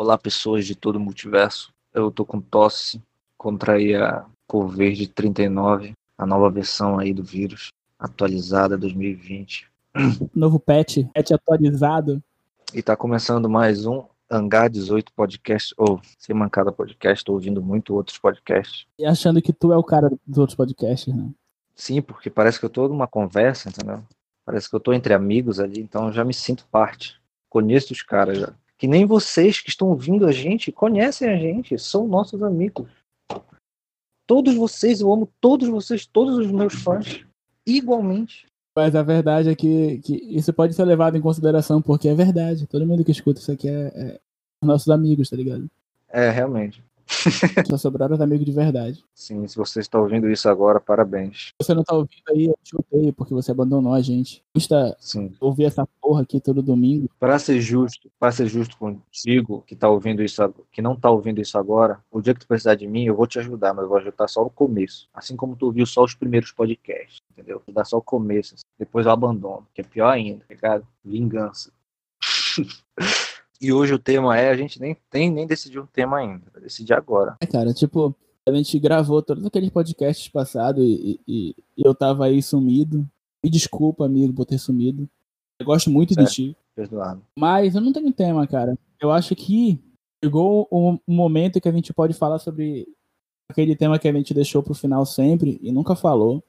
Olá, pessoas de todo o multiverso. Eu tô com tosse, contraí a Covid 39, a nova versão aí do vírus, atualizada 2020. Novo patch, patch atualizado. E tá começando mais um Hangar 18 podcast, ou Sem Mancada podcast, tô ouvindo muito outros podcasts. E achando que tu é o cara dos outros podcasts, né? Sim, porque parece que eu tô numa conversa, entendeu? Parece que eu tô entre amigos ali, então eu já me sinto parte. Conheço os caras já. Que nem vocês que estão ouvindo a gente conhecem a gente, são nossos amigos. Todos vocês, eu amo todos vocês, todos os meus fãs, igualmente. Mas a verdade é que, que isso pode ser levado em consideração, porque é verdade. Todo mundo que escuta isso aqui é, é nossos amigos, tá ligado? É, realmente. Só sobraram os amigos de verdade. Sim, se você está ouvindo isso agora, parabéns. Se você não tá ouvindo aí, eu te odeio, porque você abandonou a gente. Custa Sim. ouvir essa porra aqui todo domingo. Para ser justo, para ser justo contigo, que tá ouvindo isso, que não tá ouvindo isso agora, o dia que tu precisar de mim, eu vou te ajudar, mas eu vou ajudar só no começo. Assim como tu ouviu só os primeiros podcasts, entendeu? Vou dar só o começo, assim. depois eu abandono, que é pior ainda, tá ligado? Vingança. e hoje o tema é, a gente nem tem nem decidiu um tema ainda, vai decidir agora. É, cara, tipo, a gente gravou todos aqueles podcasts passados e, e- e eu tava aí sumido. Me desculpa, amigo, por ter sumido. Eu gosto muito Certo. de ti. Perdoado. Mas eu não tenho tema, cara. Eu acho que chegou um, um momento que a gente pode falar sobre aquele tema que a gente deixou pro final sempre e nunca falou.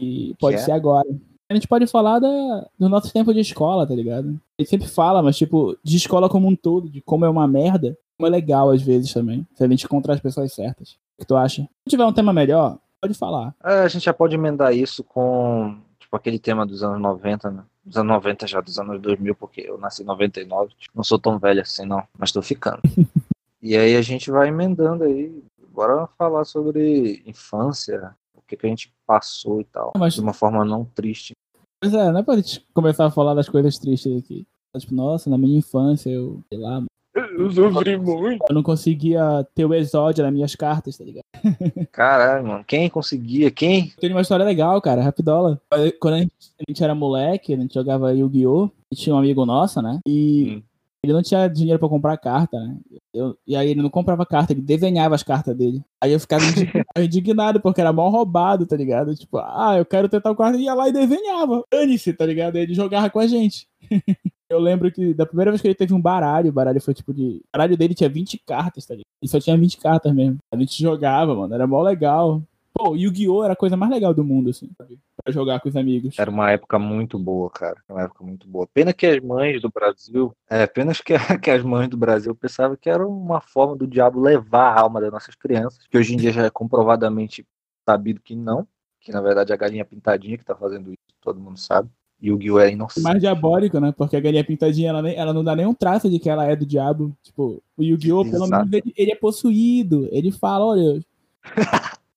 E pode é? ser agora. A gente pode falar da, do nosso tempo de escola, tá ligado? Gente sempre fala, mas tipo, de escola como um todo, de como é uma merda, como é legal às vezes também. Se a gente encontrar as pessoas certas. O que tu acha? Se tiver um tema melhor, pode falar. É, a gente já pode emendar isso com tipo aquele tema dos anos 90, né? Dos anos 90 já, dos anos 2000, porque eu nasci em 99. Tipo, não sou tão velho assim, não, mas tô ficando. e aí a gente vai emendando aí. Bora falar sobre infância, o que, que a gente passou e tal. Mas- De uma forma não triste. Pois é, não é pra gente começar a falar das coisas tristes aqui. Tipo, nossa, na minha infância eu, sei lá, Eu sofri muito. eu não conseguia ter o exódio nas minhas cartas, tá ligado? Caralho, mano. Quem conseguia? Quem? Tem uma história legal, cara, rapidola. Quando a gente, a gente era moleque, a gente jogava Yu-Gi-Oh! E tinha um amigo nosso, né? E Hum. Ele não tinha dinheiro pra comprar carta, né? Eu- e aí ele não comprava carta, ele desenhava as cartas dele. Aí eu ficava indig- indignado, porque era mal roubado, tá ligado? Tipo, ah, eu quero ter tal carta, e ia lá e desenhava. Dane-se, tá ligado? Ele jogava com a gente. Eu lembro que da primeira vez que ele teve um baralho, o baralho foi tipo de. O baralho dele tinha 20 cartas, tá ligado? Ele só tinha 20 cartas mesmo. A gente jogava, mano, era mó legal. Pô, Yu-Gi-Oh! era a coisa mais legal do mundo, assim, sabe? Pra jogar com os amigos. Era uma época muito boa, cara. Uma época muito boa. Pena que as mães do Brasil, é, apenas que, que as mães do Brasil pensavam que era uma forma do diabo levar a alma das nossas crianças, que hoje em dia já é comprovadamente sabido que não, que na verdade é a galinha pintadinha que tá fazendo isso, todo mundo sabe. E o Gil é inocente. mais diabólico, né? Porque a galinha pintadinha, ela, nem- ela não dá nenhum traço de que ela é do diabo. Tipo, o Yu-Gi-Oh! pelo menos ele, ele é possuído. Ele fala, olha,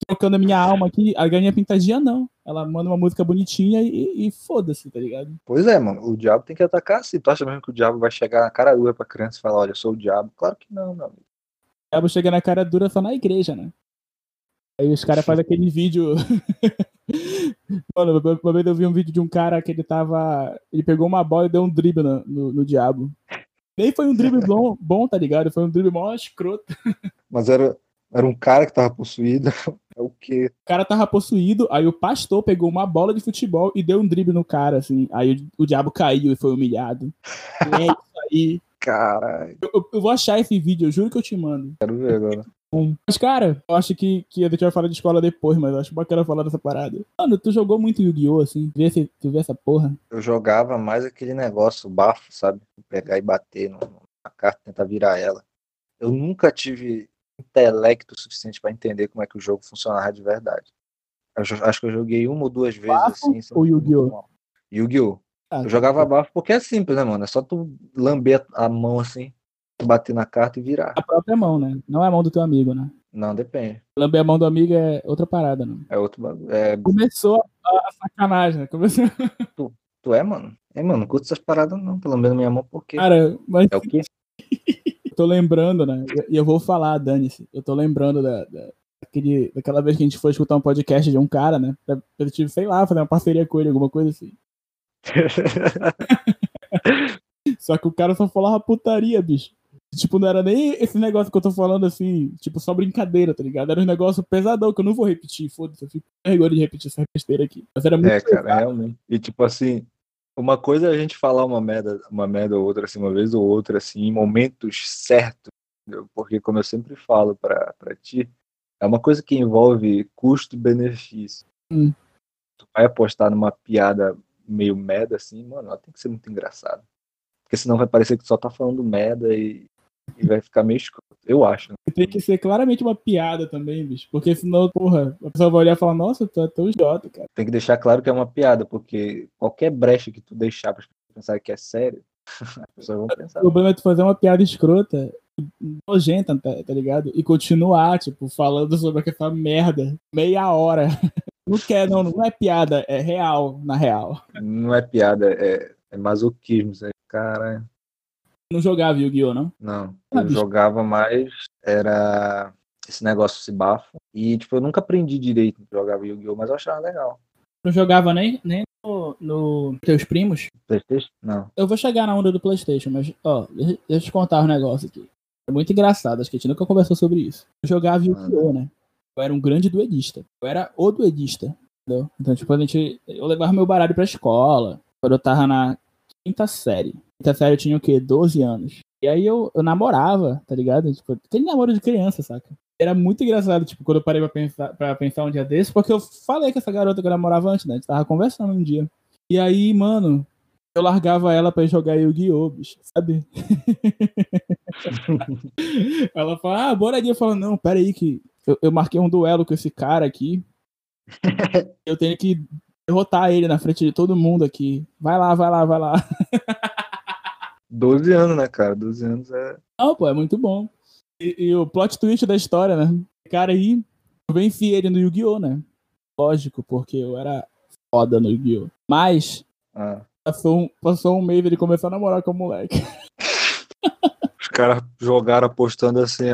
trocando a minha alma aqui, a galinha pintadinha não. Ela manda uma música bonitinha e, e foda-se, tá ligado? Pois é, mano, o diabo tem que atacar assim. Tu acha mesmo que o diabo vai chegar na cara dura pra criança e falar, olha, eu sou o diabo? Claro que não, meu amigo. O diabo chega na cara dura só na igreja, né? Aí os caras fazem aquele vídeo. Mano, uma- uma vez eu vi um vídeo de um cara que ele tava. Ele pegou uma bola e deu um drible no, no, no diabo. Nem foi um drible bom, bom, tá ligado? Foi um drible mó escroto. Mas era, era um cara que tava possuído. É o quê? O cara tava possuído, aí o pastor pegou uma bola de futebol e deu um drible no cara, assim. Aí o, o diabo caiu e foi humilhado. É isso aí. Caralho, Eu, eu- vou achar esse vídeo, eu juro que eu te mando. quero ver agora. Mas, cara, eu acho que, que a gente vai falar de escola depois, mas eu acho bacana falar dessa parada. Mano, tu jogou muito Yu-Gi-Oh! assim? Tu vê, esse- tu vê essa porra? Eu jogava mais aquele negócio, bafo, sabe? Pegar e bater no- na carta, tentar virar ela. Eu nunca tive intelecto suficiente pra entender como é que o jogo funcionava de verdade. Eu acho que eu joguei uma ou duas vezes Bafo assim. sem- ou Yu-Gi-Oh? Yu-Gi-Oh! Ah, Eu jogava bafo porque é simples, né, mano? É só tu lamber a mão assim, bater na carta e virar. A própria mão, né? Não é a mão do teu amigo, né? Não, depende. Lamber a mão do amigo é outra parada, não. É outro bagulho. É, Começou a, sacanagem, né? Começou... tu é, mano? É, mano, não curto essas paradas não. Pelo menos minha mão, por quê? Cara, mas É o quê? eu tô lembrando, né? E eu vou falar, dane-se. Eu tô lembrando da, da- daquele, daquela vez que a gente foi escutar um podcast de um cara, né? Pra, tipo, sei lá, fazer uma parceria com ele, alguma coisa assim. Só que o cara só falava putaria, bicho. Tipo, não era nem esse negócio que eu tô falando assim, tipo, só brincadeira, tá ligado? Era um negócio pesadão que eu não vou repetir, foda-se, eu fico com de repetir essa besteira aqui. Mas era muito É, cara, pesado. realmente. E tipo assim, uma coisa é a gente falar uma merda, uma merda ou outra, assim, uma vez ou outra, assim, em momentos certos, entendeu? porque como eu sempre falo pra, pra ti, é uma coisa que envolve custo e benefício. Hum. Tu vai apostar numa piada meio merda, assim, mano, ela tem que ser muito engraçada. Porque senão vai parecer que tu só tá falando merda e, e vai ficar meio escroto. Eu acho, né? Tem que ser claramente uma piada também, bicho. Porque senão, porra, a pessoa vai olhar e falar, nossa, tu é tão idiota, cara. Tem que deixar claro que é uma piada, porque qualquer brecha que tu deixar para pensar que é sério, as pessoas vão pensar. O problema é tu fazer uma piada escrota, nojenta, tá, tá ligado? E continuar, tipo, falando sobre aquela merda meia hora. Não quer, não, não é piada, é real, na real. Não é piada, é, é masoquismo. isso aí. Cara, Não jogava Yu-Gi-Oh, não? não. Ah, Eu bicho. jogava mais, era esse negócio se bafo. E, tipo, eu nunca aprendi direito a jogar Yu-Gi-Oh!, mas eu achava legal. Não jogava nem, nem no, no teus primos? Playstation? Não. Eu vou chegar na onda do Playstation, mas, ó, deixa deixa eu te contar um negócio aqui. É muito engraçado, acho que a gente nunca conversou sobre isso. Eu jogava Yu-Gi-Oh, né? Eu era um grande duelista. Eu era o duelista, entendeu? Então, tipo, a gente... Eu levava meu baralho pra escola, quando eu tava na quinta série. Quinta série eu tinha o quê? 12 anos. E aí eu, eu namorava, tá ligado? Tipo, aquele namoro de criança, saca? Era muito engraçado, tipo, quando eu parei pra pensar, pra pensar um dia desse, porque eu falei com essa garota que eu namorava antes, né? A gente tava conversando um dia. E aí, mano, eu largava ela pra ir jogar Yu-Gi-Oh, bicho, sabe? ela fala, ah, bora ali. Eu falo, não, pera aí que eu, eu marquei um duelo com esse cara aqui. eu tenho que derrotar ele na frente de todo mundo aqui. Vai lá, vai lá, vai lá. 12 anos, né, cara? 12 anos é. Não, pô, é muito bom. E, e o plot twist da história, né? O cara aí, eu venci ele no Yu-Gi-Oh, né? Lógico, porque eu era foda no Yu-Gi-Oh. Mas, Ah. passou um, passou um mês ele começou a namorar com o moleque. Os caras jogaram apostando assim,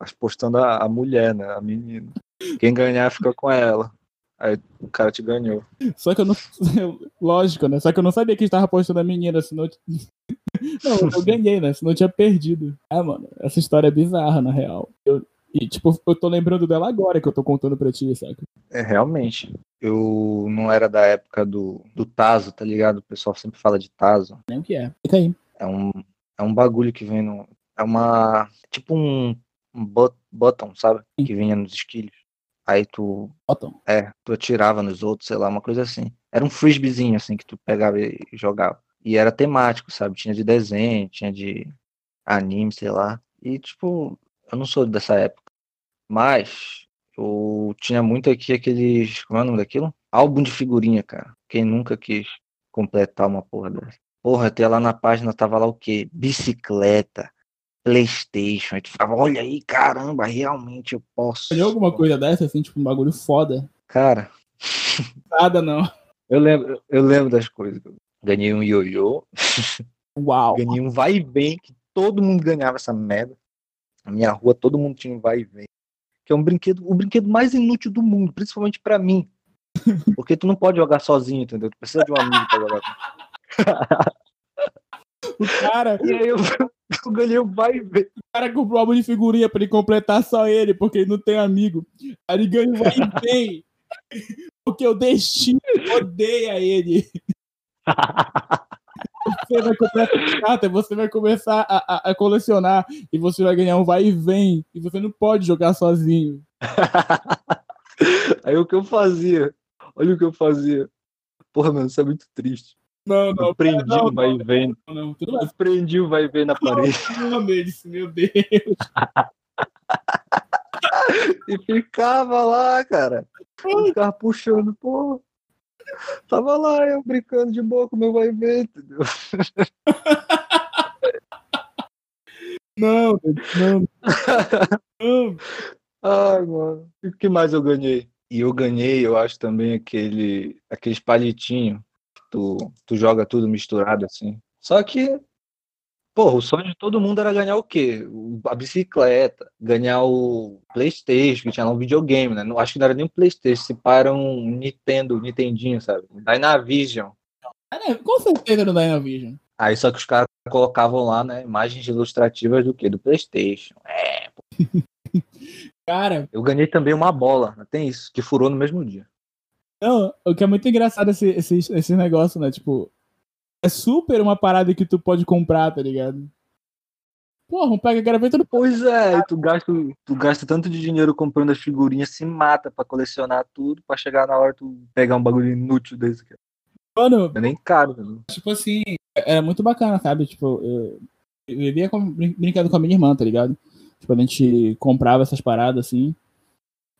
apostando a, a mulher, né? A menina. Quem ganhar fica com ela. Aí o cara te ganhou. Só que eu não. Lógico, né? Só que eu não sabia que estava apostando a menina, senão. Não, eu ganhei, né? Senão eu tinha perdido. Ah, mano, essa história é bizarra, na real. Eu- e, tipo, eu tô lembrando dela agora que eu tô contando pra ti, saca? É, realmente. Eu não era da época do, do Tazo, tá ligado? O pessoal sempre fala de Tazo. Nem o que é. Fica aí. É um, é um bagulho que vem no. É uma. Tipo um, um bot- button, sabe? Sim. Que vinha nos esquilhos. Aí tu. Bottom. É, tu atirava nos outros, sei lá, uma coisa assim. Era um frisbeezinho, assim, que tu pegava e jogava. E era temático, sabe? Tinha de desenho, tinha de anime, sei lá. E, tipo, eu não sou dessa época. Mas eu tinha muito aqui aqueles. Como é o nome daquilo? Álbum de figurinha, cara. Quem nunca quis completar uma porra dessa? Porra, até lá na página tava lá o quê? Bicicleta, Playstation. Aí tu ficava, olha aí, caramba, realmente eu posso. Olhou alguma coisa dessa, assim, tipo, um bagulho foda? Cara, Nada, não. eu lembro, eu lembro das coisas. Ganhei um ioiô, Uau. ganhei um vai e vem, que todo mundo ganhava essa merda. Na minha rua todo mundo tinha um vai e vem. Que é um brinquedo, o brinquedo mais inútil do mundo, principalmente pra mim. Porque tu não pode jogar sozinho, entendeu? Tu precisa de um amigo pra jogar. O cara, E aí eu, eu ganhei o vai e vem. o cara comprou um álbum de figurinha pra ele completar só ele, porque ele não tem amigo. Aí ele ganha um vai e vem. Porque o destino odeia ele. Você vai comprar essa carta, você vai começar a, a- a colecionar e você vai ganhar um vai e vem. E você não pode jogar sozinho. Aí o que eu fazia? Olha o que eu fazia. Porra, mano, isso é muito triste. Não, Eu não, prendi não, o vai e vem. não. Eu prendi o vai e vem na parede. Não, meu Deus. E ficava lá, cara. Eu ficava puxando, pô. Tava lá, eu brincando de boa com meu vai vem, entendeu? Não, não, não. Ai, mano. E o que mais eu ganhei? E eu ganhei, eu acho também aquele, aqueles palitinhos que tu, tu joga tudo misturado assim. Só que, porra, o sonho de todo mundo era ganhar o quê? O- A bicicleta, ganhar o Playstation, que tinha lá um videogame, né? Não, acho que não era nem um Playstation, se para um Nintendo, Nintendinho, sabe? Dynavision. É, Com certeza no Dynavision. Aí só que os caras colocavam lá, né, imagens ilustrativas do que? Do Playstation. É. Cara. Eu ganhei também uma bola, né? tem isso, que furou no mesmo dia. Não, o que é muito engraçado esse, esse, esse negócio, né? Tipo, é super uma parada que tu pode comprar, tá ligado? Porra, um pega graveta do. Pois é, tu gasta, tu gasta tanto de dinheiro comprando as figurinhas, se mata pra colecionar tudo, pra chegar na hora tu pegar um bagulho inútil desse, cara. Mano. É nem caro, né? Tipo assim, é muito bacana, sabe? Tipo, eu, eu vivia com, brincando com a minha irmã, tá ligado? Tipo, a gente comprava essas paradas assim.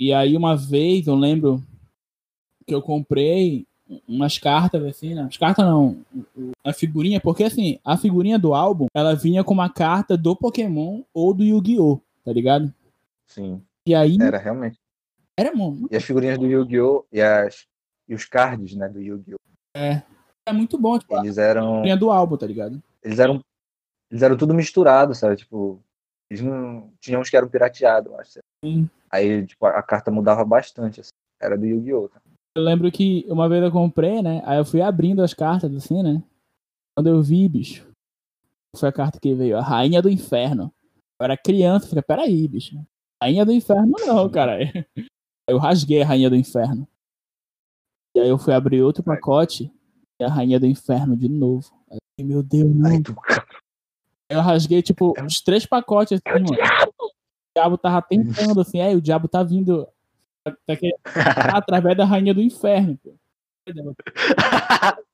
E aí uma vez eu lembro que eu comprei umas cartas assim, né? As cartas não, a figurinha, porque assim, a figurinha do álbum, ela vinha com uma carta do Pokémon ou do Yu-Gi-Oh, tá ligado? Sim. E aí Era realmente. Era bom. E as figurinhas do Yu-Gi-Oh e as e os cards, né, do Yu-Gi-Oh. É. É muito bom, tipo, eles eram a figurinha do álbum, tá ligado? Eles eram eles eram tudo misturado, sabe? Tipo, eles não tinham uns que eram pirateados, eu acho. Sim. Aí, tipo, a carta mudava bastante, assim. Era do Yu-Gi-Oh! Tá? Eu lembro que uma vez eu comprei, né? Aí eu fui abrindo as cartas, assim, né? Quando eu vi, bicho, foi a carta que veio, a Rainha do Inferno. Eu era criança, falei, peraí, bicho. Rainha do Inferno não, cara. Eu rasguei a Rainha do Inferno. E aí eu fui abrir outro pacote e a Rainha do Inferno de novo. Aí, meu Deus, não. Eu rasguei, tipo, uns três pacotes assim, mano. O diabo tava tentando, assim, aí o diabo tá vindo tá que... através da Rainha do Inferno, pô.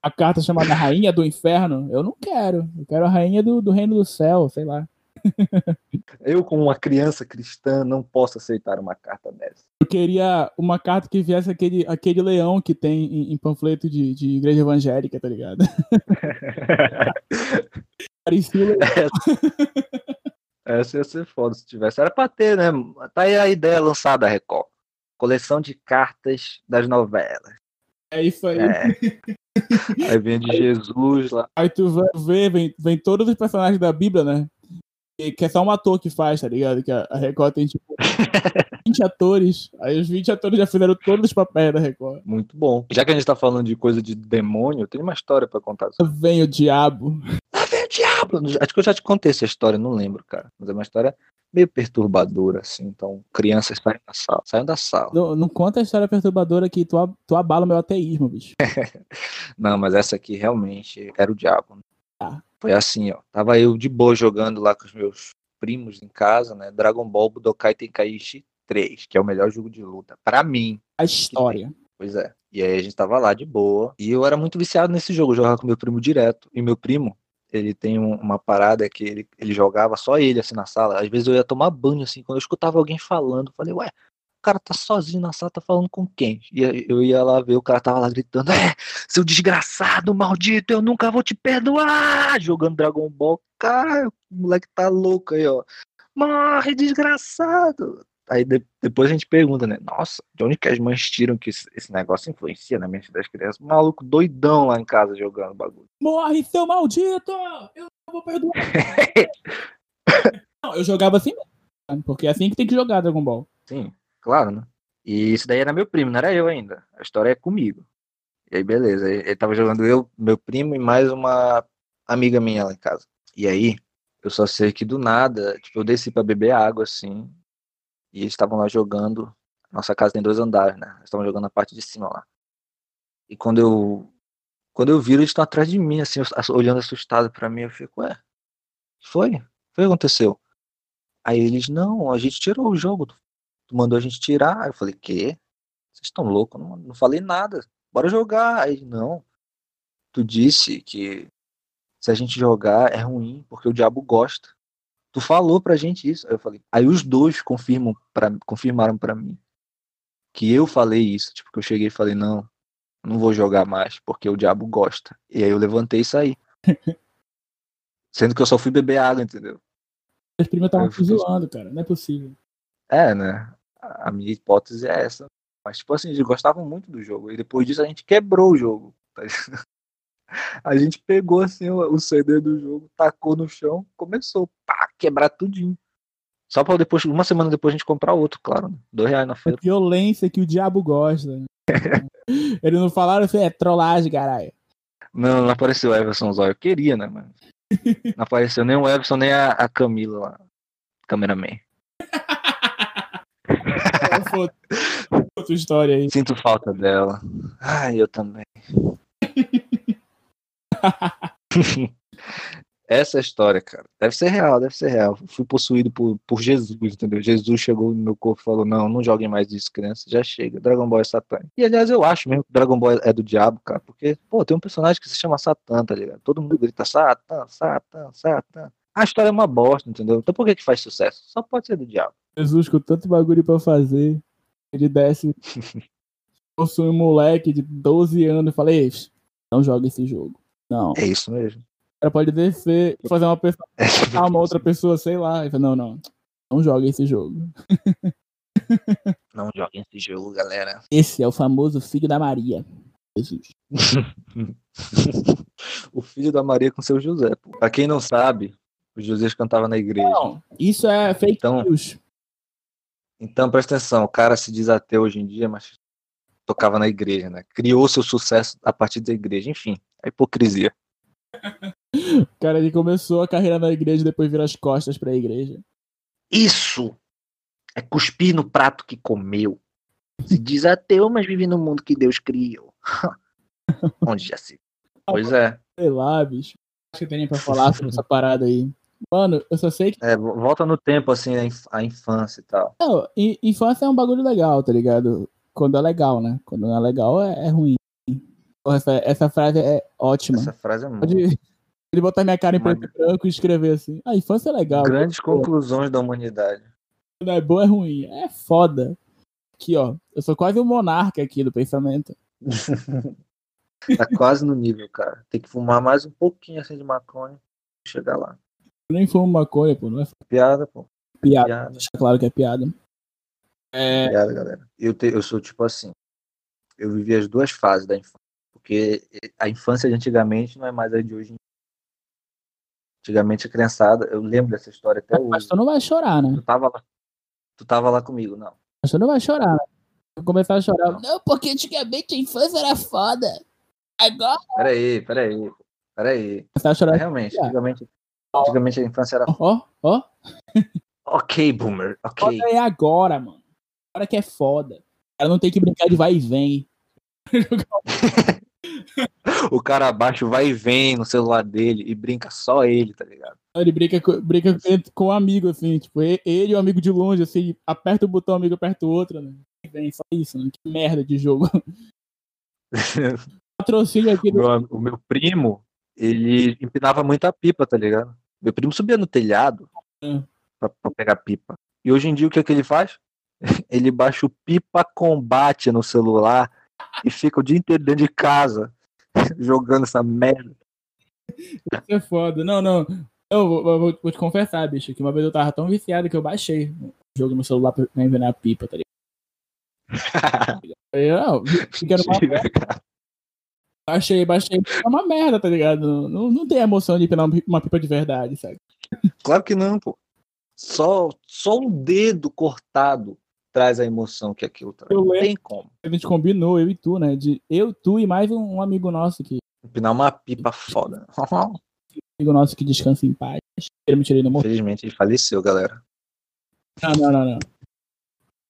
A carta chamada Rainha do Inferno, eu não quero. Eu quero a Rainha do, do Reino do Céu, sei lá. Eu, como uma criança cristã, não posso aceitar uma carta dessa. Eu queria uma carta que viesse aquele, aquele leão que tem em, em panfleto de, de igreja evangélica, tá ligado? Parecia. Essa ia ser foda se tivesse. Era pra ter, né? Tá aí a ideia lançada, Record. Coleção de cartas das novelas. É isso aí. É. Aí vem de Jesus lá. Aí tu vai ver, vem, vem todos os personagens da Bíblia, né? Que é só um ator que faz, tá ligado? Que a, Record tem tipo 20 atores. Aí os 20 atores já fizeram todos os papéis da Record. Muito bom. Já que a gente tá falando de coisa de demônio, tenho uma história pra contar. Vem o diabo. Diabo! Acho que eu já te contei essa história, não lembro, cara. Mas é uma história meio perturbadora, assim. Então, crianças saem da sala. Saem da sala. Não, não conta a história perturbadora que tu, tu abala o meu ateísmo, bicho. não, mas essa aqui realmente era o diabo. Tá. Foi assim, ó. Tava eu de boa jogando lá com os meus primos em casa, né? Dragon Ball Budokai Tenkaichi 3, que é o melhor jogo de luta. para mim. A história. Pois é. E aí a gente tava lá de boa. E eu era muito viciado nesse jogo, jogava com meu primo direto. E meu primo, ele tem uma parada que ele, ele jogava só ele assim na sala. Às vezes eu ia tomar banho assim, quando eu escutava alguém falando, eu falei, ué, o cara tá sozinho na sala, tá falando com quem? E eu ia lá ver, o cara tava lá gritando, é, seu desgraçado, maldito, eu nunca vou te perdoar! Jogando Dragon Ball, cara, o moleque tá louco aí, ó. Morre, desgraçado! Aí de, depois a gente pergunta, né? Nossa, de onde que as mães tiram que esse, esse negócio influencia na mente das crianças? Maluco doidão lá em casa jogando bagulho. Morre, seu maldito! Eu não vou perdoar! não, eu jogava assim mesmo, porque é assim que tem que jogar Dragon Ball. Sim, claro, né? E isso daí era meu primo, não era eu ainda. A história é comigo. E aí, beleza. Ele tava jogando eu, meu primo e mais uma amiga minha lá em casa. E aí, eu só sei que do nada, tipo, eu desci pra beber água, assim, e eles estavam lá jogando. Nossa casa tem dois andares, né? Eles estavam jogando na parte de cima lá. E quando eu quando eu viro, eles estão atrás de mim, assim, olhando assustado para mim. Eu fico, ué, foi? Foi o que aconteceu? Aí eles, não, a gente tirou o jogo. Tu mandou a gente tirar. Aí eu falei, quê? Vocês estão loucos? Não, não falei nada. Bora jogar. Aí, não. Tu disse que se a gente jogar é ruim, porque o diabo gosta. Tu falou pra gente isso. Aí eu falei. Aí os dois confirmam pra, confirmaram para mim que eu falei isso. Tipo, que eu cheguei e falei, não, não vou jogar mais, porque o diabo gosta. E aí eu levantei e saí. Sendo que eu só fui beber água, entendeu? Os primos estavam te zoando, cara. Não é possível. É, né? A minha hipótese é essa. Mas, tipo assim, eles gostavam muito do jogo. E depois disso a gente quebrou o jogo. Tá a gente pegou assim o CD do jogo, tacou no chão, começou pá, quebrar tudinho. Só pra depois, uma semana depois, a gente comprar outro, claro. Né? Dois reais na feira. A violência que o diabo gosta. Eles não falaram assim, é trollagem, caralho. Não, não apareceu o Everson Zóio. Eu queria, né, mano? Não apareceu nem o Everson, nem a, a Camila lá. Cameraman. Outra história aí. Sinto falta dela. Ai, eu também. Essa é história, cara. Deve ser real, deve ser real. Fui possuído por, por Jesus, entendeu? Jesus chegou no meu corpo e falou: Não, não joguem mais isso, criança. Já chega. Dragon Ball é Satã. E aliás, eu acho mesmo que Dragon Ball é do diabo, cara. Porque, pô, tem um personagem que se chama Satã, tá ligado? Todo mundo grita Satã, Satã, Satã. A história é uma bosta, entendeu? Então por que que faz sucesso? Só pode ser do diabo. Jesus com tanto bagulho pra fazer. Ele desce. Possui um moleque de 12 anos e fala: Ei, não joga esse jogo. Não. É isso mesmo. O cara pode descer e fazer uma pessoa. Ah, uma outra pessoa, sei lá. Ele fala, não, não. Não joga esse jogo. Não joguem esse jogo, galera. Esse é o famoso filho da Maria. Jesus. o filho da Maria com seu José. Pô. Pra quem não sabe, o José cantava na igreja. Não, isso é fake Então- news. Então presta atenção, o cara se diz ateu hoje em dia, mas tocava na igreja, né? Criou seu sucesso a partir da igreja. Enfim, a hipocrisia. Cara ele começou a carreira na igreja e depois vira as costas pra igreja. Isso é cuspir no prato que comeu. Se diz ateu, mas vive no mundo que Deus criou. Onde já se. Pois é. Sei lá, bicho. Acho que tem nem pra falar sobre essa parada aí. Mano, eu só sei que. é. Volta no tempo, assim, a, inf- a infância e tal. Não, in- infância é um bagulho legal, tá ligado? Quando é legal, né? Quando não é legal, é, é ruim. Essa, essa frase é ótima. Essa frase é muito. Pode, pode botar minha cara em preto e branco e escrever assim. A infância é legal. Grandes conclusões da humanidade. Quando é bom, é ruim. É foda. Aqui, ó. Eu sou quase um monarca aqui do pensamento. Tá quase no nível, cara. Tem que fumar mais um pouquinho assim de maconha. pra Chegar lá. Eu nem fumo maconha, pô. Não é Piada, pô. piada. Piada, Deixa claro que é piada. É, piada, galera. Eu, te- eu sou tipo assim. Eu vivi as duas fases da infância. Porque a infância de antigamente não é mais a de hoje. em dia. Antigamente a criançada, eu lembro dessa história até mas hoje. tu não vai chorar, né? Tu tava lá. Tu tava lá comigo, não. Mas tu não vai chorar. né? Eu começar a chorar. Não. Não, porque antigamente a infância era foda. Agora. Peraí, peraí. Peraí. Começar a chorar. Realmente, antigamente, antigamente a infância era. Ó, ó. Ok, boomer. Ok. Foda é agora, mano. Agora que é foda. O cara não tem que brincar de vai e vem. O cara abaixo vai e vem no celular dele e brinca só ele, tá ligado? Ele brinca, com- brinca com- um amigo, assim, tipo, e- ele e o amigo de longe, assim, aperta o botão, o amigo aperta o outro, né? Vem, só isso, né? Que merda de jogo. Patrocínio aqui O do. meu, o meu primo, ele empinava muito a pipa, tá ligado? Meu primo subia no telhado Hum. pra, pra pegar pipa. E hoje em dia o que, é que ele faz? Ele baixa o Pipa Combate no celular e fica o dia inteiro dentro de casa jogando essa merda. Isso é foda. Não, não. Eu vou, vou- vou te confessar, bicho, que uma vez eu tava tão viciado que eu baixei o jogo no celular pra envenenar a pipa, tá ligado? Eu, não, numa merda. Baixei, baixei. É uma merda, tá ligado? Não, não tem emoção de uma pi- uma pipa de verdade, sabe? claro que não, pô. Só, só um dedo cortado traz a emoção que aquilo traz. Eu Não tem como. A gente combinou, eu e tu, né? De eu, tu e mais um, um amigo nosso que. Empinar uma pipa foda. amigo nosso que descansa em paz. Ele me tirei no morro. Infelizmente ele faleceu, galera. Não, não, não, não.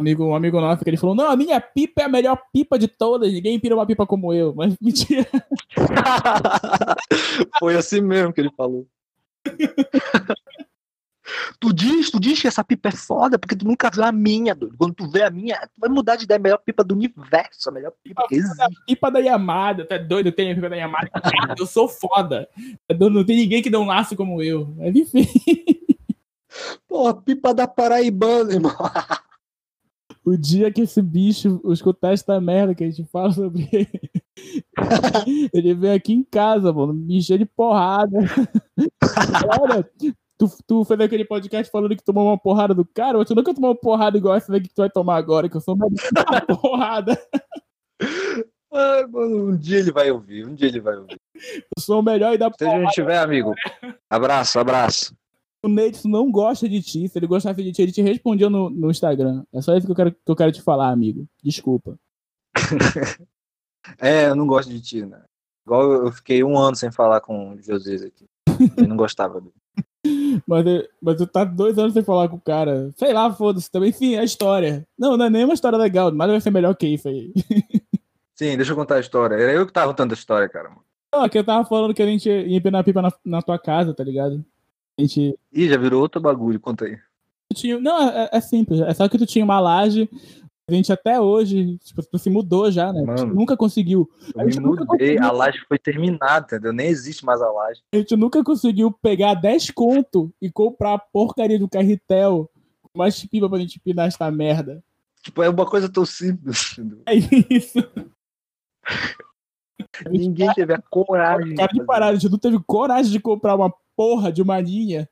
Amigo, um amigo nosso que ele falou: Não, a minha pipa é a melhor pipa de todas. Ninguém pira uma pipa como eu. Mas mentira. Foi assim mesmo que ele falou. Tu diz, tu diz que essa pipa é foda porque tu nunca viu a minha, doido. Quando tu vê a minha, tu vai mudar de ideia. A melhor pipa do universo, a melhor pipa que existe. Pipa da Yamada, tá doido? Eu tenho a pipa da Yamada. Eu sou foda. Não tem ninguém que dê um laço como eu. Mas enfim. Porra, pipa da Paraibana, irmão. O dia que esse bicho escutar esta merda que a gente fala sobre ele, ele vem aqui em casa, mano, me encher de porrada. Olha, tu, tu fez aquele podcast falando que tomou uma porrada do cara, mas tu nunca tomou uma porrada igual essa daqui que tu vai tomar agora, que eu sou uma porrada. Ai, mano, um dia ele vai ouvir, um dia ele vai ouvir. Eu sou o melhor e dá Se a gente tiver, amigo. Abraço, abraço. O Neidson não gosta de ti. Se ele gostasse de ti, ele te respondia no, no Instagram. É só isso que eu, quero, que eu quero te falar, amigo. Desculpa. É, eu não gosto de ti, né? Igual eu fiquei um ano sem falar com o Josias aqui. Ele não gostava dele. Mas, mas tu tá dois anos sem falar com o cara. Sei lá, foda-se também. Enfim, é a história. Não, não é nem uma história legal, mas vai ser melhor que isso aí. Sim, deixa eu contar a história. Era eu que tava contando a história, cara. Não, que eu tava falando que a gente ia empinar pipa na, na tua casa, tá ligado? A gente. Ih, já virou outro bagulho, conta aí. Tinha, não, é, é, simples. É só que tu tinha uma laje. A gente até hoje, tipo, se mudou já, né? Mano, nunca conseguiu. Eu me mudei, a laje foi terminada, entendeu? Nem existe mais a laje. A gente nunca conseguiu pegar 10 conto e comprar a porcaria do carretel mais pipa pra gente pinar esta merda. Tipo, é uma coisa tão simples. É isso. Ninguém teve a coragem. Cara de parar, a gente não teve coragem de comprar uma porra de uma linha,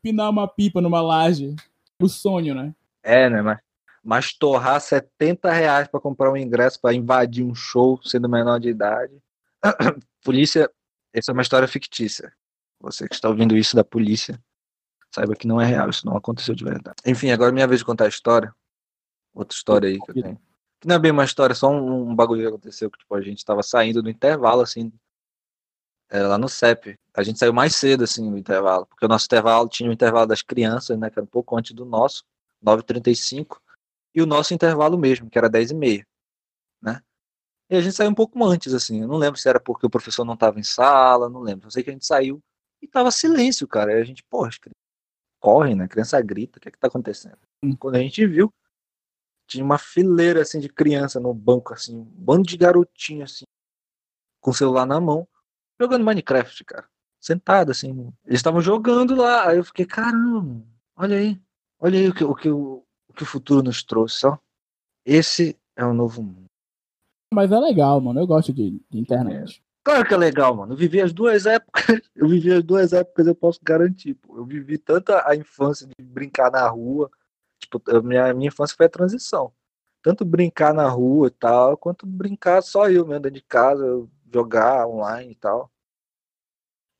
pinar uma pipa numa laje. O sonho, né? É, né? Mas, mas torrar 70 reais pra comprar um ingresso pra invadir um show sendo menor de idade. polícia, essa é uma história fictícia. Você que está ouvindo isso da polícia, saiba que não é real, isso não aconteceu de verdade. Enfim, agora é minha vez de contar a história. Outra história aí que eu tenho. Que não é bem uma história, só um, um bagulho que aconteceu que tipo, a gente tava saindo do intervalo, assim, é, lá no CEP. A gente saiu mais cedo, assim, no intervalo, porque o nosso intervalo tinha o intervalo das crianças, né, que era um pouco antes do nosso, 9h35, e o nosso intervalo mesmo, que era 10h30, né? E a gente saiu um pouco antes, assim, eu não lembro se era porque o professor não tava em sala, não lembro, eu sei que a gente saiu e tava silêncio, cara, e a gente, pô, corre, né, a criança grita, o que é que tá acontecendo? Quando a gente viu, tinha uma fileira, assim, de criança no banco, assim, um bando de garotinho, assim, com o celular na mão, jogando Minecraft, cara. Sentado, assim. Eles estavam jogando lá. Aí eu fiquei, caramba, olha aí. Olha aí o que o, que o, o, que o futuro nos trouxe, ó. Esse é o novo mundo. Mas é legal, mano. Eu gosto de, de internet. É. Claro que é legal, mano. Eu vivi as duas épocas. Eu vivi as duas épocas, eu posso garantir. Pô. Eu vivi tanto a infância de brincar na rua. Tipo, a minha, minha infância foi a transição. Tanto brincar na rua e tal, quanto brincar só eu mesmo dentro de casa, jogar online e tal.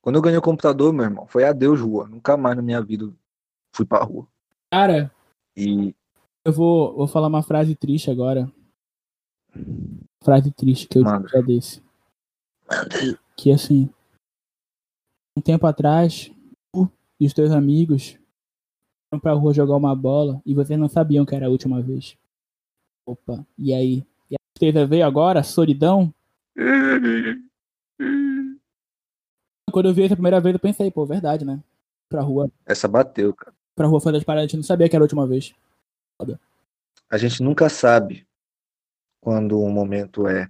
Quando eu ganhei o computador, meu irmão, foi adeus rua. Nunca mais na minha vida fui pra rua. Cara, E eu vou, vou falar uma frase triste agora. Frase triste que eu Manda. já desse. Que assim, um tempo atrás, tu e os teus amigos foram pra rua jogar uma bola e vocês não sabiam que era a última vez. Opa, e aí? E a tristeza veio agora? Solidão? Quando eu vi essa primeira vez, eu pensei, pô, verdade, né? Pra rua, essa bateu, cara. pra rua fazer as paradas, a gente não sabia que era a última vez. A gente nunca sabe quando um momento é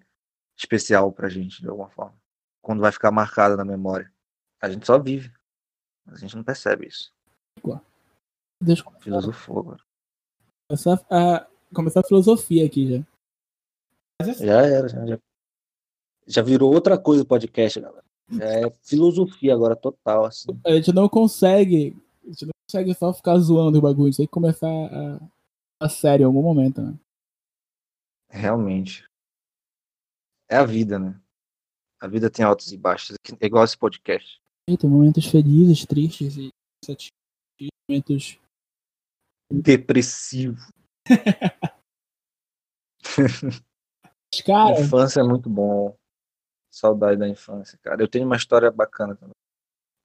especial pra gente, de alguma forma. Quando vai ficar marcado na memória. A gente só vive. A gente não percebe isso. Eu Filosofou agora. começar a, começar a filosofia aqui já. Assim, Já era, já, já, já virou outra coisa o podcast, galera. Já é filosofia agora total, assim. a gente não consegue. A gente não consegue só ficar zoando o bagulho. A gente tem que começar a, a sério em algum momento, né? Realmente. É a vida, né? A vida tem altos e baixos. É igual esse podcast. E tem momentos felizes, tristes e cansativos, momentos. Depressivo. Cara, Infância é muito bom. Saudade da infância, cara. Eu tenho uma história bacana também.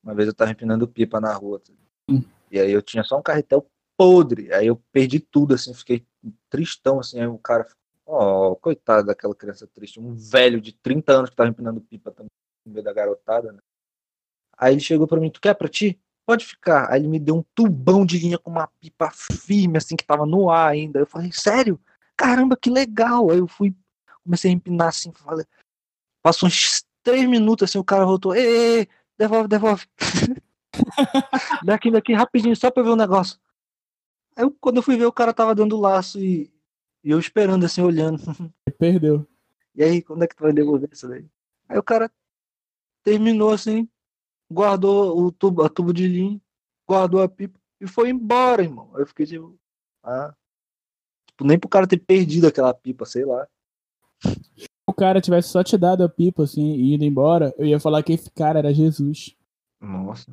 Uma vez eu tava empinando pipa na rua. tá? Hum. E aí eu tinha só um carretel podre. Aí eu perdi tudo, assim, fiquei tristão, assim. Aí o cara ficou, ó, coitado daquela criança triste. Um velho de 30 anos que tava empinando pipa também, no meio da garotada, né? Aí ele chegou pra mim, tu quer pra ti? Pode ficar. Aí ele me deu um tubão de linha com uma pipa firme, assim, que tava no ar ainda. Eu falei, sério? Caramba, que legal. Aí eu fui, comecei a empinar assim, falei. Passou uns três minutos assim, o cara voltou, ei, ei, ei, devolve, devolve. daqui, daqui, rapidinho, só pra ver o negócio. Aí eu, quando eu fui ver, o cara tava dando laço e, e eu esperando assim, olhando. perdeu. E aí, quando é que tu vai devolver isso daí? Aí o cara terminou assim, guardou o tubo, a tubo de linha, guardou a pipa e foi embora, irmão. Aí eu fiquei tipo, ah. Tipo, nem pro cara ter perdido aquela pipa, sei lá. Se o cara tivesse só te dado a pipa, assim, e ido embora, eu ia falar que esse cara era Jesus. Nossa.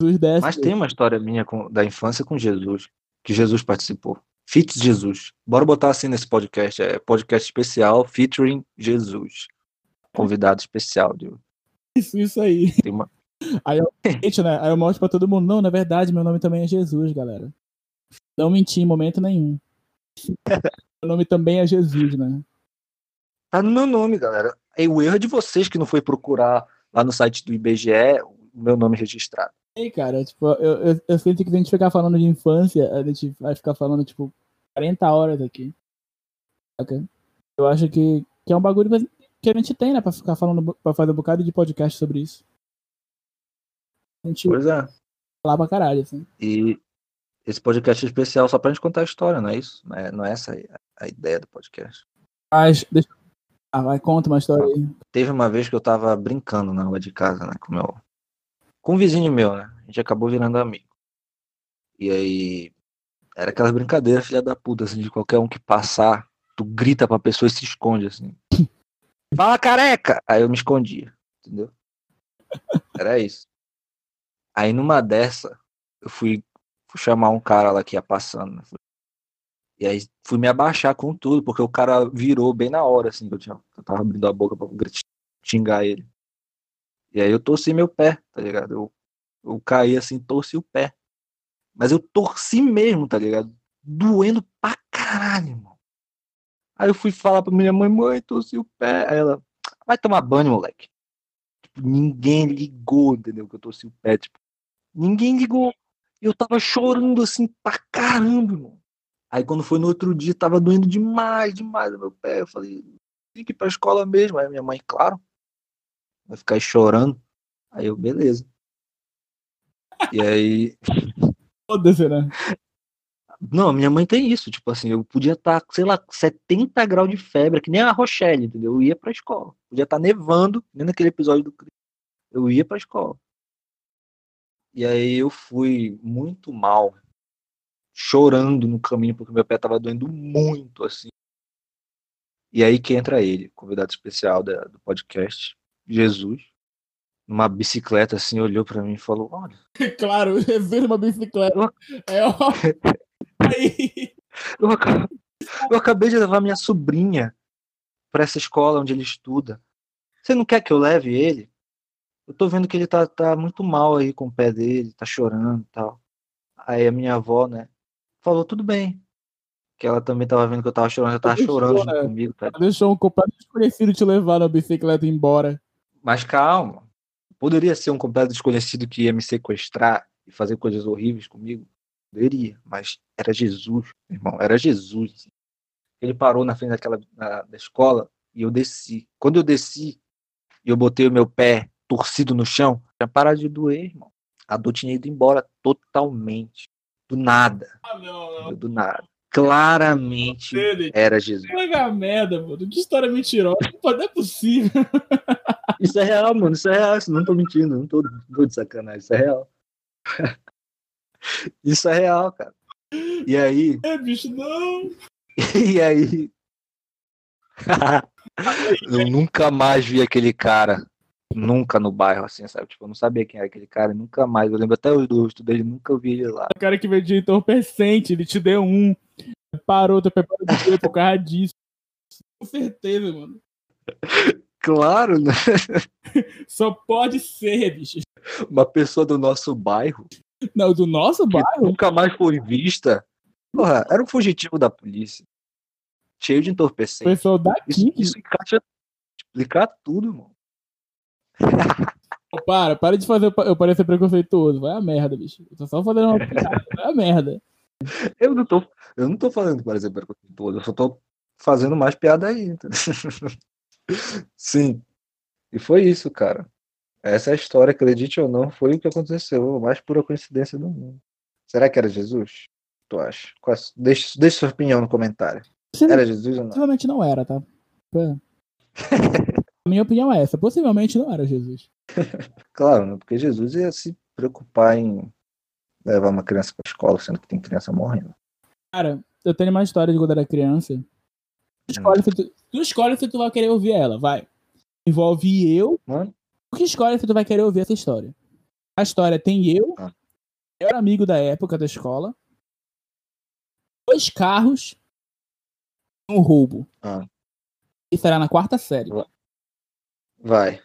Jesus desce. Mas tem uma história minha com- da infância com Jesus, que Jesus participou. Fits Jesus. Bora botar assim nesse podcast. É podcast especial featuring Jesus. Convidado especial de Isso, isso aí. Uma... Aí eu, gente, né? Aí eu mostro pra todo mundo, não, na verdade, meu nome também é Jesus, galera. Não menti em momento nenhum. meu nome também é Jesus, né? Tá no meu nome, galera. E o erro é de vocês que não foi procurar lá no site do IBGE o meu nome registrado. Ei, cara, tipo, eu, eu, eu sinto que se a gente ficar falando de infância, a gente vai ficar falando, tipo, 40 horas aqui. Eu acho que, que é um bagulho que a gente tem, né, pra ficar falando, pra fazer um bocado de podcast sobre isso. A gente Pois é. falar pra caralho, assim. E esse podcast é especial só pra gente contar a história, não é isso? Não é, não é essa a- a ideia do podcast. Mas, deixa Ah, vai, conta uma história aí. Teve uma vez que eu tava brincando na rua de casa, né, com meu com um vizinho meu, né? A gente acabou virando amigo. E aí era aquela brincadeira, filha da puta, assim, de qualquer um que passar, tu grita pra pessoa e se esconde assim. Fala careca! Aí eu me escondia, entendeu? Era isso. Aí numa dessa, eu fui, fui chamar um cara lá que ia passando, né? E aí fui me abaixar com tudo, porque o cara virou bem na hora, assim, que eu, tinha, eu tava abrindo a boca pra xingar ele. E aí eu torci meu pé, tá ligado? Eu, eu caí assim, torci o pé. Mas eu torci mesmo, tá ligado? Doendo pra caralho, irmão. Aí eu fui falar pra minha mãe, mãe, torci o pé. Aí ela, vai tomar banho, moleque. Tipo, ninguém ligou, entendeu? Que eu torci o pé, tipo, ninguém ligou. Eu tava chorando assim pra caramba, irmão. Aí quando foi no outro dia, tava doendo demais, demais o meu pé. Eu falei, tem que ir pra escola mesmo. Aí minha mãe, claro, vai ficar chorando. Aí eu, beleza. E aí, Foda-se, né? não, minha mãe tem isso, tipo assim, eu podia estar, sei lá, 70 graus de febre, que nem a Rochelle, entendeu? Eu ia pra escola. Podia estar nevando, nem naquele episódio do. Eu ia pra escola. E aí eu fui muito mal, chorando no caminho, porque meu pé tava doendo muito, assim. E aí que entra ele, convidado especial da- do podcast, Jesus, numa bicicleta, assim, olhou pra mim e falou, olha, Claro, ver uma bicicleta. É. Eu, aca- eu acabei de levar minha sobrinha para essa escola onde ele estuda. Você não quer que eu leve ele? Eu tô vendo que ele tá, tá muito mal aí com o pé dele, tá chorando e tal. Aí a minha avó, né, falou, tudo bem. Que ela também tava vendo que eu tava chorando, ela tava Deixou, chorando junto né? comigo, tá? Deixou um completo desconhecido te levar na bicicleta embora. Mas calma. Poderia ser um completo desconhecido que ia me sequestrar e fazer coisas horríveis comigo? Poderia, mas era Jesus, irmão, era Jesus. Ele parou na frente daquela da, da escola e eu desci. Quando eu desci e eu botei o meu pé torcido no chão, tinha parado de doer, irmão. A dor tinha ido embora totalmente. Do nada, Ah, não, entendeu? do nada. Claramente era Jesus. Pega merda, mano. Que história mentirosa. Não é possível. Isso é real, mano. Isso é real. Isso não tô mentindo. Não tô, não tô de sacanagem. Isso é real. Isso é real, cara. E aí, É, bicho, não. e aí. eu nunca mais vi aquele cara. Nunca no bairro, assim, sabe? Tipo, eu não sabia quem era aquele cara. Nunca mais. Eu lembro até o rosto dele. Nunca vi ele lá. O cara que vendia entorpecente, ele te deu um. Parou, teu preparo de por causa disso. Com certeza, mano. Claro, né? Só pode ser, bicho. Uma pessoa do nosso bairro Não, do nosso bairro? nunca mais foi vista. Porra, era um fugitivo da polícia. Cheio de entorpecente. pessoal daqui. Isso, isso encaixa explicar tudo, irmão. Pô, Para, para de fazer eu parecer preconceituoso. Vai a merda, bicho. Eu tô só fazendo uma piada. Vai a merda. Eu não tô, eu não tô falando, por exemplo, preconceituoso, eu só tô fazendo mais piada aí. Sim. E foi isso, cara. Essa é a história, acredite ou não, foi o que aconteceu. A mais pura coincidência do mundo. Será que era Jesus? Tu acha? É- Deixa, deixa sua opinião no comentário. Era Jesus ou não? Possivelmente não era, tá? É. Minha opinião é essa. Possivelmente não era Jesus. Claro, né? porque Jesus ia se preocupar em levar uma criança pra escola, sendo que tem criança morrendo. Cara, eu tenho uma história de quando era criança. Tu escolhe, se tu, tu escolhe se tu vai querer ouvir ela, vai. Envolve eu. Mano, Tu que escolhe se tu vai querer ouvir essa história. A história tem eu, Ah. eu era amigo da época da escola, dois carros, um roubo. Ah. Isso era na quarta série. Vai.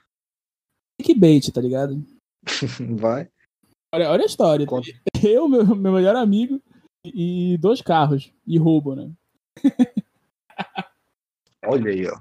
clickbait, tá ligado? Vai. Olha, olha a história. Conta. Eu, meu, meu melhor amigo e dois carros. E roubo, né? Olha aí, ó.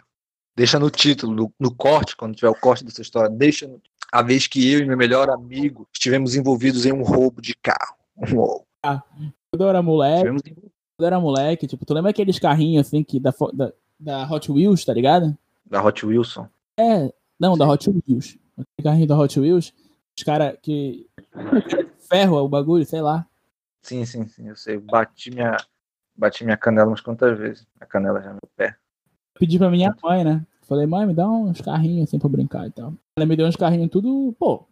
Deixa no título, no, no corte, quando tiver o corte dessa história, deixa no... a vez que eu e meu melhor amigo estivemos envolvidos em um roubo de carro. Uou. Quando eu era moleque, quando eu era moleque, tipo, tu lembra aqueles carrinhos assim que da, da, da Hot Wheels, tá ligado? da Hot Wilson. É, não, da Hot Wheels. Aquele carrinho da Hot Wheels, os caras que. Ferro o bagulho, sei lá. Sim, sim, sim, eu sei. Bati minha, bati minha canela umas quantas vezes. A canela já no meu pé. Pedi pra minha mãe, né? Falei, mãe, me dá uns carrinhos assim pra brincar e tal. Ela me deu uns carrinhos tudo, pô,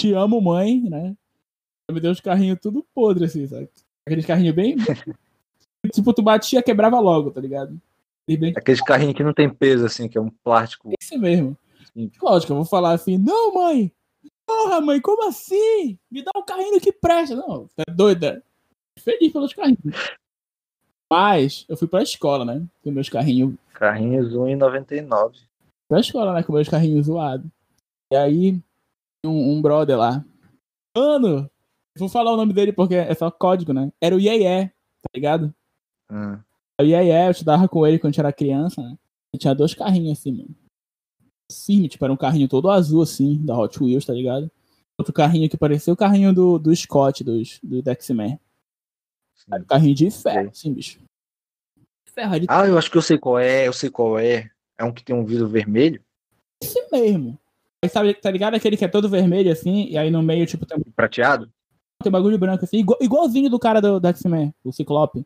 te amo, mãe, né? Ela me deu uns carrinhos tudo podre, assim, sabe? Aqueles carrinhos bem. tipo, tu batia, quebrava logo, tá ligado? Bem Aqueles carrinhos que não tem peso, assim, que é um plástico. esse mesmo. Lógico, eu vou falar assim, não, mãe! Porra, mãe, como assim? Me dá um carrinho que presta. Não, tá doida? Feliz pelos carrinhos. Mas, eu fui pra escola, né? Com meus carrinhos Carrinhos 1,99. pra escola, né? Com meus carrinhos zoados. E aí, um, um brother lá. Mano, vou falar o nome dele porque é só código, né? Era o Iê, tá ligado? Hum. O Iê, eu estudava com ele quando a gente era criança, né? Eu tinha dois carrinhos assim, mano. Sim, tipo, era um carrinho todo azul, assim, da Hot Wheels, tá ligado? Outro carrinho que parecia o carrinho do, do Scott, dos, do Dexman. Era um carrinho de ferro, assim, bicho. Ferro de Ah, eu acho que eu sei qual é, eu sei qual é. É um que tem um vidro vermelho esse mesmo. Aí, sabe, tá ligado aquele que é todo vermelho, assim, e aí no meio, tipo, tem e prateado? tem bagulho branco assim, igual- igualzinho do cara do, do X-Men, o Ciclope.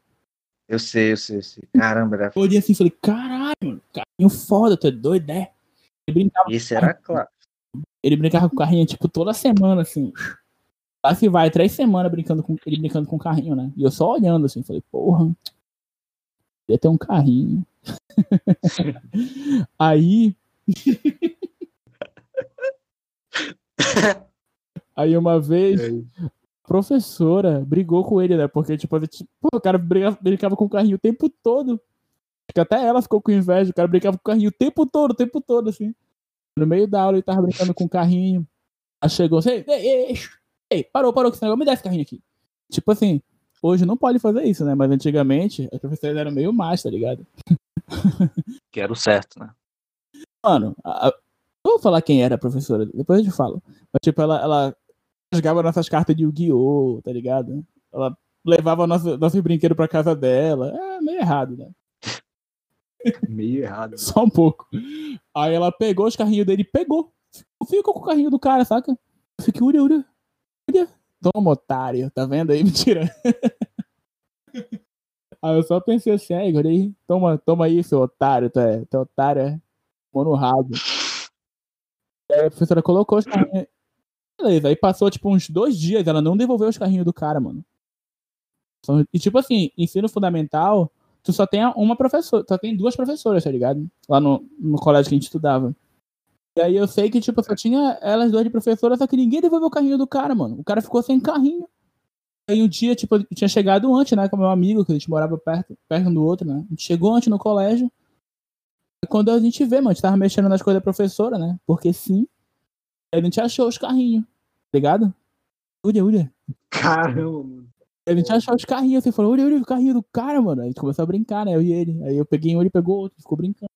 Eu sei, eu sei, eu sei. Caramba. Eu olhei assim e falei, caralho, mano, carrinho foda, tu é doido, né? Ele brincava, esse era claro. ele brincava com o carrinho, tipo, toda semana, assim. Lá se vai, três semanas brincando com ele brincando com o carrinho, né? E eu só olhando assim, falei, porra, ia ter um carrinho. aí. aí uma vez. a professora brigou com ele, né? Porque, tipo, ele, tipo, pô, o cara brincava, brincava com o carrinho o tempo todo. Acho que até ela ficou com inveja. O cara brincava com o carrinho o tempo todo, o tempo todo, assim. No meio da aula ele tava brincando com o carrinho. Aí chegou assim, ei, ei, ei, ei, parou, parou com esse negócio, me dá esse carrinho aqui. Tipo assim, hoje não pode fazer isso, né? Mas antigamente as professoras eram meio más, tá ligado? Que era o certo, né? Mano, a, a- vou falar quem era a professora, depois eu te falo. Mas, tipo, ela, ela rasgava nossas cartas de Yu-Gi-Oh!, tá ligado? Ela levava nosso, nosso brinquedo pra casa dela. É meio errado, né? Meio errado. Só um pouco. Aí ela pegou os carrinhos dele e pegou. Ficou com o carrinho do cara, saca? Eu fiquei, ura, ura. Toma, otário, tá vendo aí? Mentira. Aí eu só pensei assim, aí, aí, toma, toma aí, seu otário, tu é, tu é otário, é? Mão no rabo. Aí a professora colocou os carrinhos. Beleza, aí passou tipo uns dois dias, ela não devolveu os carrinhos do cara, mano. E tipo assim, ensino fundamental, tu só tem uma professora, só tem duas professoras, tá ligado? Lá no, no colégio que a gente estudava. E aí eu sei que, tipo, só tinha elas duas de professora, só que ninguém devolveu o carrinho do cara, mano. O cara ficou sem carrinho. Aí um dia, tipo, eu tinha chegado antes, né, com meu amigo, que a gente morava perto, perto um do outro, né? A gente chegou antes no colégio. E quando a gente vê, mano, a gente tava mexendo nas coisas da professora, né? Porque sim. Aí a gente achou os carrinhos, tá ligado? Olha, olha. Caramba, mano. A gente achou os carrinhos, assim, falou, olha, olha o carrinho do cara, mano. A gente começou a brincar, né? Eu e ele. Aí eu peguei um, ele pegou outro, ficou brincando.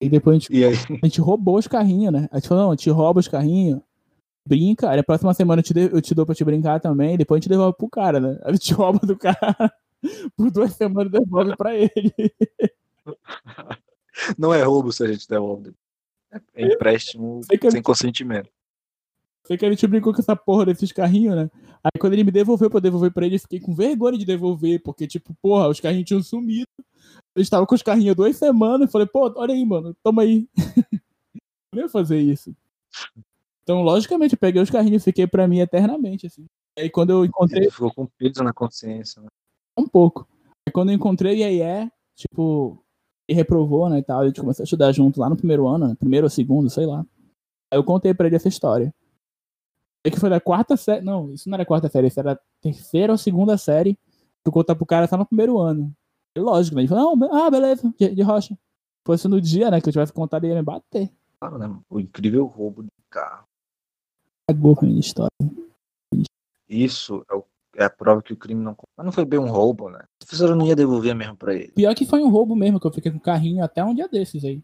E depois a gente, E aí? a gente roubou os carrinhos, né? A gente falou, não, a gente rouba os carrinhos, brinca, aí na próxima semana eu te, de- eu te dou pra te brincar também, depois a gente devolve pro cara, né? A gente rouba do cara, por duas semanas devolve pra ele. Não é roubo se a gente devolve. É empréstimo sem consentimento. Sei que a gente brincou com essa porra desses carrinhos, né? Aí quando ele me devolveu pra eu devolver pra ele, eu fiquei com vergonha de devolver, porque, tipo, porra, os carrinhos tinham sumido. Eu estava com os carrinhos duas semanas, eu falei, pô, olha aí, mano, toma aí. Não ia fazer isso. Então, logicamente, eu peguei os carrinhos e fiquei pra mim eternamente, assim. Aí quando eu encontrei Ele ficou com peso na consciência. Né? um pouco. Aí quando eu encontrei o Iê, tipo, ele reprovou, né, e tal, a gente começou a estudar junto lá no primeiro ano, né, primeiro ou segundo, sei lá. Aí eu contei pra ele essa história. É que foi da quarta série, não, isso não era quarta série, isso era terceira ou segunda série, que eu contar pro cara só no primeiro ano. E lógico, né, ele falou, não, ah, beleza, de, de rocha. Se fosse no dia, né, que eu tivesse contado, ele ia me bater. Claro, né? mano? O incrível roubo de carro. Cagou com a minha história. Isso é, o- é a prova que o crime não. Mas não foi bem um roubo, né? A professora não ia devolver mesmo pra ele. Pior que foi um roubo mesmo, que eu fiquei com o carrinho até um dia desses aí.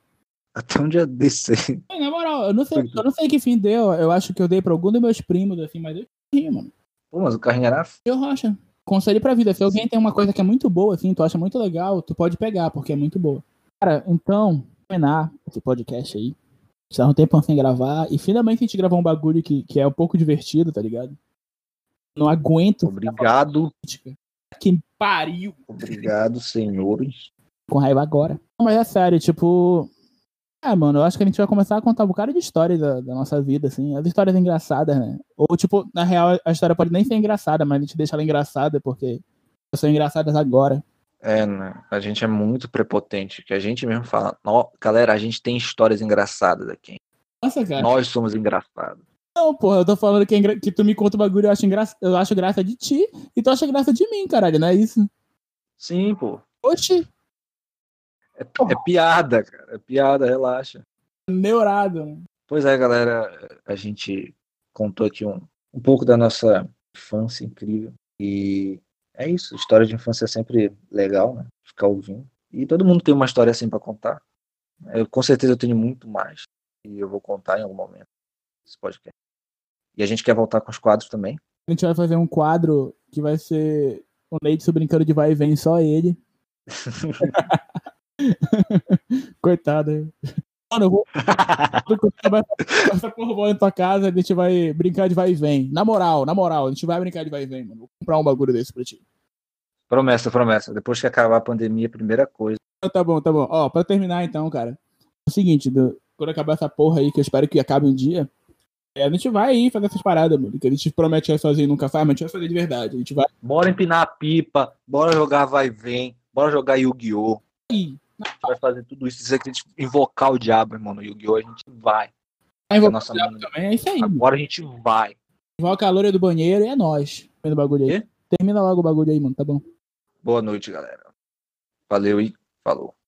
Até um dia desse Na moral, eu não sei, eu não sei que fim deu. Eu acho que eu dei pra algum dos meus primos, assim, mas eu carrinho, mano. Pô, mas o carrinho era. Eu rocha. Conselho pra vida. Se alguém tem uma coisa que é muito boa, assim, tu acha muito legal, tu pode pegar, porque é muito boa. Cara, então, terminar esse podcast aí. Estava um tempo sem gravar. E finalmente a gente gravou um bagulho que, que é um pouco divertido, tá ligado? Não aguento Obrigado. Que pariu. Obrigado, senhores. Com raiva agora. Mas é sério, tipo. É, mano, eu acho que a gente vai começar a contar um bocado de histórias da, da nossa vida, assim. As histórias engraçadas, né? Ou, tipo, na real, a história pode nem ser engraçada, mas a gente deixa ela engraçada porque são engraçadas agora. É, né? A gente é muito prepotente, que a gente mesmo fala. "Nó, galera, a gente tem histórias engraçadas aqui. Nossa, cara. Nós somos engraçados. Não, porra, eu tô falando que, é engra- que tu me conta o bagulho eu acho, engra... eu acho graça de ti e tu acha graça de mim, caralho, não é isso? Sim, pô. Oxi, É, é piada, cara. É piada, relaxa. neurado. né? Pois é, galera. A gente contou aqui um, um pouco da nossa infância incrível. E é isso. História de infância é sempre legal, né? Ficar ouvindo. E todo mundo tem uma história assim pra contar. Eu, com certeza eu tenho muito mais. E eu vou contar em algum momento. Esse podcast. E a gente quer voltar com os quadros também. A gente vai fazer um quadro que vai ser o Neidson brincando de vai e vem, só ele. Coitado. hein? Mano, eu vou. Essa porra boa na tua casa, a gente vai brincar de vai e vem. Na moral, na moral, a gente vai brincar de vai e vem, mano. Vou comprar um bagulho desse pra ti. promessa, promessa. Depois que acabar a pandemia, primeira coisa. Tá bom, tá bom. Ó, pra terminar então, cara. É o seguinte, do- quando acabar essa porra aí, que eu espero que acabe um dia, é, a gente vai aí fazer essas paradas, mano. Que a gente promete que fazer e nunca faz, mas a gente vai fazer de verdade. A gente vai Bora empinar a pipa, bora jogar vai e vem, bora jogar Yu-Gi-Oh! A gente vai fazer tudo isso. Se a gente invocar o diabo, irmão, no Yu-Gi-Oh! A gente vai. Aí É a nossa mano. também, é isso aí. Agora a gente vai. Invoca a loira do banheiro e é nóis. Termina o bagulho aí. Quê? Termina logo o bagulho aí, mano. Tá bom. Boa noite, galera. Valeu e falou.